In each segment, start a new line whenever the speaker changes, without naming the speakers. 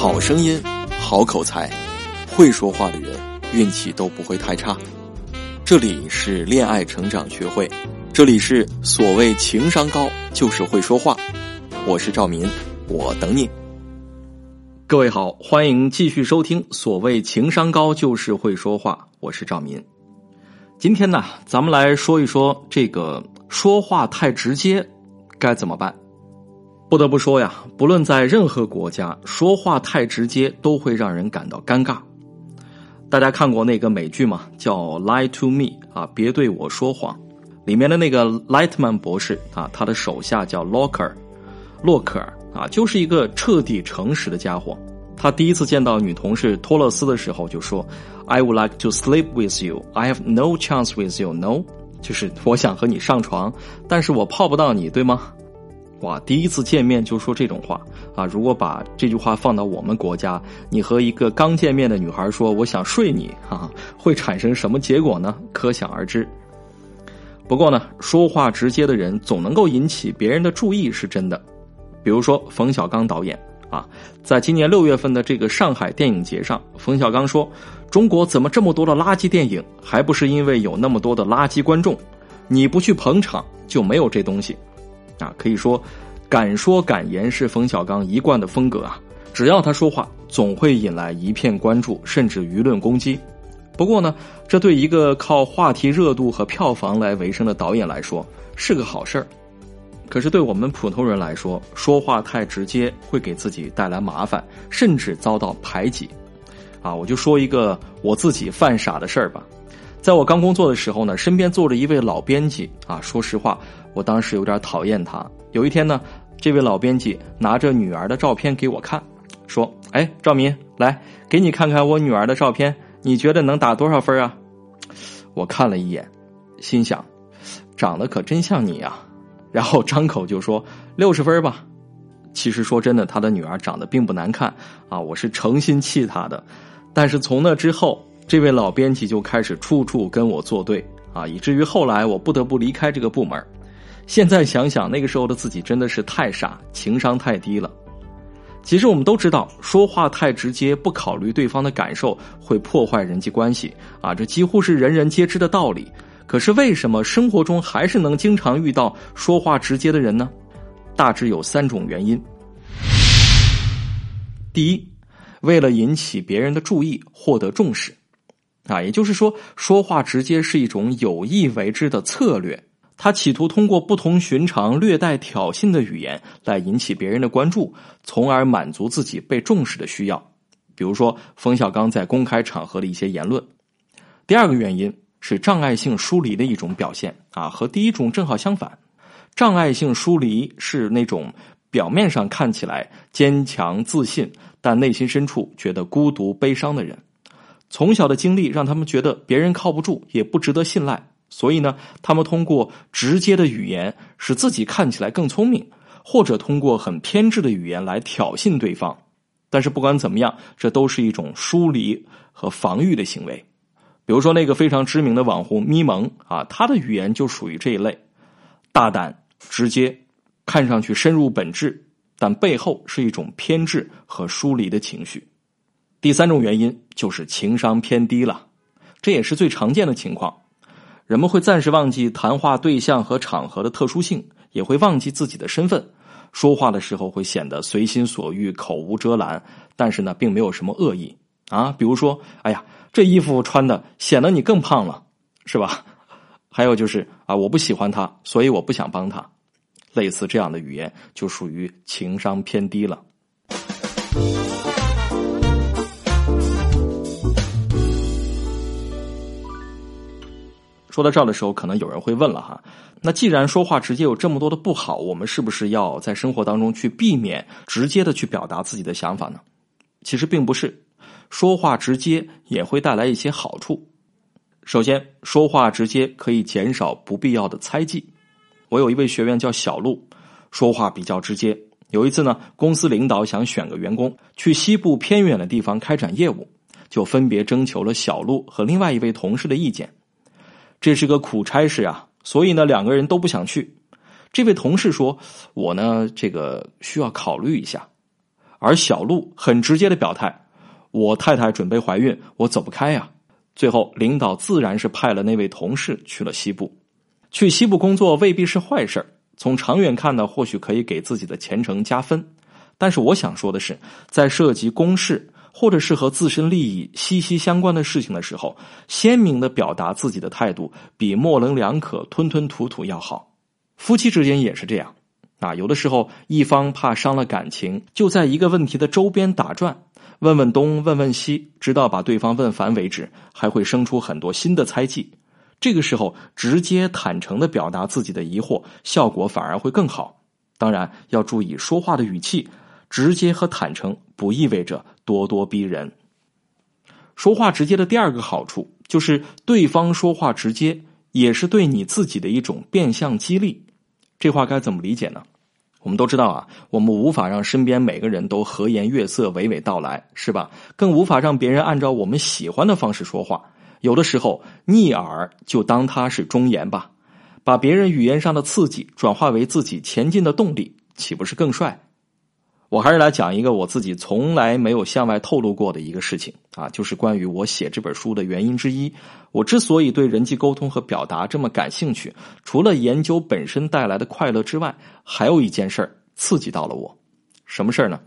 好声音，好口才，会说话的人运气都不会太差。这里是恋爱成长学会，这里是所谓情商高就是会说话。我是赵民，我等你。各位好，欢迎继续收听所谓情商高就是会说话。我是赵民。今天呢，咱们来说一说这个说话太直接该怎么办。不得不说呀，不论在任何国家，说话太直接都会让人感到尴尬。大家看过那个美剧吗？叫《Lie to Me》啊，别对我说谎。里面的那个莱特曼博士啊，他的手下叫洛克尔，洛克尔啊，就是一个彻底诚实的家伙。他第一次见到女同事托勒斯的时候就说：“I would like to sleep with you. I have no chance with you. No，就是我想和你上床，但是我泡不到你，对吗？”哇，第一次见面就说这种话啊！如果把这句话放到我们国家，你和一个刚见面的女孩说“我想睡你”，哈，会产生什么结果呢？可想而知。不过呢，说话直接的人总能够引起别人的注意，是真的。比如说冯小刚导演啊，在今年六月份的这个上海电影节上，冯小刚说：“中国怎么这么多的垃圾电影？还不是因为有那么多的垃圾观众？你不去捧场，就没有这东西。”啊，可以说，敢说敢言是冯小刚一贯的风格啊。只要他说话，总会引来一片关注，甚至舆论攻击。不过呢，这对一个靠话题热度和票房来维生的导演来说是个好事儿。可是对我们普通人来说，说话太直接会给自己带来麻烦，甚至遭到排挤。啊，我就说一个我自己犯傻的事儿吧。在我刚工作的时候呢，身边坐着一位老编辑啊。说实话，我当时有点讨厌他。有一天呢，这位老编辑拿着女儿的照片给我看，说：“哎，赵民，来给你看看我女儿的照片，你觉得能打多少分啊？”我看了一眼，心想，长得可真像你啊。然后张口就说六十分吧。其实说真的，他的女儿长得并不难看啊，我是诚心气他的。但是从那之后。这位老编辑就开始处处跟我作对啊，以至于后来我不得不离开这个部门。现在想想，那个时候的自己真的是太傻，情商太低了。其实我们都知道，说话太直接，不考虑对方的感受，会破坏人际关系啊，这几乎是人人皆知的道理。可是为什么生活中还是能经常遇到说话直接的人呢？大致有三种原因。第一，为了引起别人的注意，获得重视。啊，也就是说，说话直接是一种有意为之的策略。他企图通过不同寻常、略带挑衅的语言来引起别人的关注，从而满足自己被重视的需要。比如说，冯小刚在公开场合的一些言论。第二个原因是障碍性疏离的一种表现啊，和第一种正好相反。障碍性疏离是那种表面上看起来坚强自信，但内心深处觉得孤独悲伤的人。从小的经历让他们觉得别人靠不住，也不值得信赖，所以呢，他们通过直接的语言使自己看起来更聪明，或者通过很偏执的语言来挑衅对方。但是不管怎么样，这都是一种疏离和防御的行为。比如说那个非常知名的网红咪蒙啊，他的语言就属于这一类，大胆直接，看上去深入本质，但背后是一种偏执和疏离的情绪。第三种原因就是情商偏低了，这也是最常见的情况。人们会暂时忘记谈话对象和场合的特殊性，也会忘记自己的身份。说话的时候会显得随心所欲、口无遮拦，但是呢，并没有什么恶意啊。比如说，哎呀，这衣服穿的显得你更胖了，是吧？还有就是啊，我不喜欢他，所以我不想帮他。类似这样的语言就属于情商偏低了。说到这儿的时候，可能有人会问了哈，那既然说话直接有这么多的不好，我们是不是要在生活当中去避免直接的去表达自己的想法呢？其实并不是，说话直接也会带来一些好处。首先，说话直接可以减少不必要的猜忌。我有一位学员叫小陆，说话比较直接。有一次呢，公司领导想选个员工去西部偏远的地方开展业务，就分别征求了小陆和另外一位同事的意见。这是个苦差事啊，所以呢，两个人都不想去。这位同事说：“我呢，这个需要考虑一下。”而小陆很直接的表态：“我太太准备怀孕，我走不开呀。”最后，领导自然是派了那位同事去了西部。去西部工作未必是坏事从长远看呢，或许可以给自己的前程加分。但是我想说的是，在涉及公事或者是和自身利益息息相关的事情的时候，鲜明的表达自己的态度，比模棱两可、吞吞吐吐要好。夫妻之间也是这样，啊，有的时候一方怕伤了感情，就在一个问题的周边打转，问问东，问问西，直到把对方问烦为止，还会生出很多新的猜忌。这个时候，直接坦诚的表达自己的疑惑，效果反而会更好。当然，要注意说话的语气。直接和坦诚不意味着咄咄逼人。说话直接的第二个好处就是，对方说话直接，也是对你自己的一种变相激励。这话该怎么理解呢？我们都知道啊，我们无法让身边每个人都和颜悦色、娓娓道来，是吧？更无法让别人按照我们喜欢的方式说话。有的时候，逆耳就当它是忠言吧，把别人语言上的刺激转化为自己前进的动力，岂不是更帅？我还是来讲一个我自己从来没有向外透露过的一个事情啊，就是关于我写这本书的原因之一。我之所以对人际沟通和表达这么感兴趣，除了研究本身带来的快乐之外，还有一件事儿刺激到了我。什么事儿呢？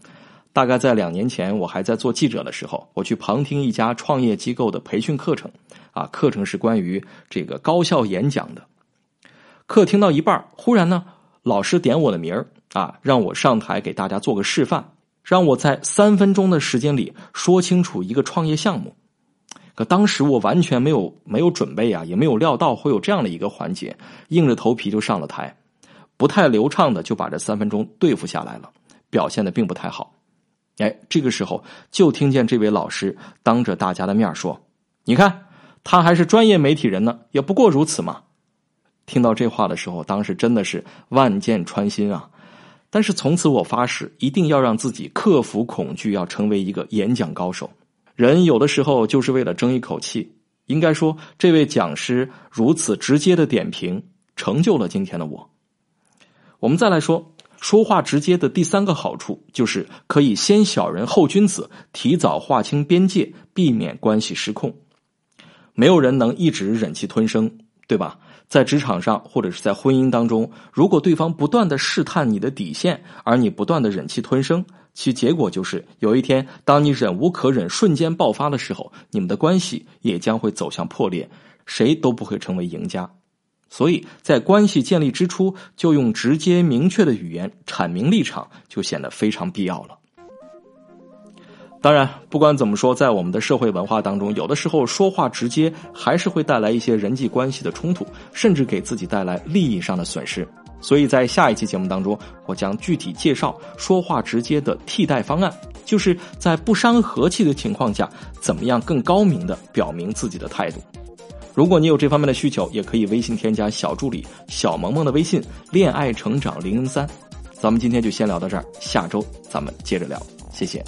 大概在两年前，我还在做记者的时候，我去旁听一家创业机构的培训课程，啊，课程是关于这个高效演讲的。课听到一半，忽然呢，老师点我的名儿。啊，让我上台给大家做个示范，让我在三分钟的时间里说清楚一个创业项目。可当时我完全没有没有准备啊，也没有料到会有这样的一个环节，硬着头皮就上了台，不太流畅的就把这三分钟对付下来了，表现的并不太好。哎，这个时候就听见这位老师当着大家的面说：“你看，他还是专业媒体人呢，也不过如此嘛。”听到这话的时候，当时真的是万箭穿心啊。但是从此我发誓，一定要让自己克服恐惧，要成为一个演讲高手。人有的时候就是为了争一口气。应该说，这位讲师如此直接的点评，成就了今天的我。我们再来说，说话直接的第三个好处，就是可以先小人后君子，提早划清边界，避免关系失控。没有人能一直忍气吞声，对吧？在职场上，或者是在婚姻当中，如果对方不断的试探你的底线，而你不断的忍气吞声，其结果就是有一天，当你忍无可忍、瞬间爆发的时候，你们的关系也将会走向破裂，谁都不会成为赢家。所以在关系建立之初，就用直接明确的语言阐明立场，就显得非常必要了。当然，不管怎么说，在我们的社会文化当中，有的时候说话直接还是会带来一些人际关系的冲突，甚至给自己带来利益上的损失。所以在下一期节目当中，我将具体介绍说话直接的替代方案，就是在不伤和气的情况下，怎么样更高明的表明自己的态度。如果你有这方面的需求，也可以微信添加小助理小萌萌的微信“恋爱成长零零三”。咱们今天就先聊到这儿，下周咱们接着聊，谢谢。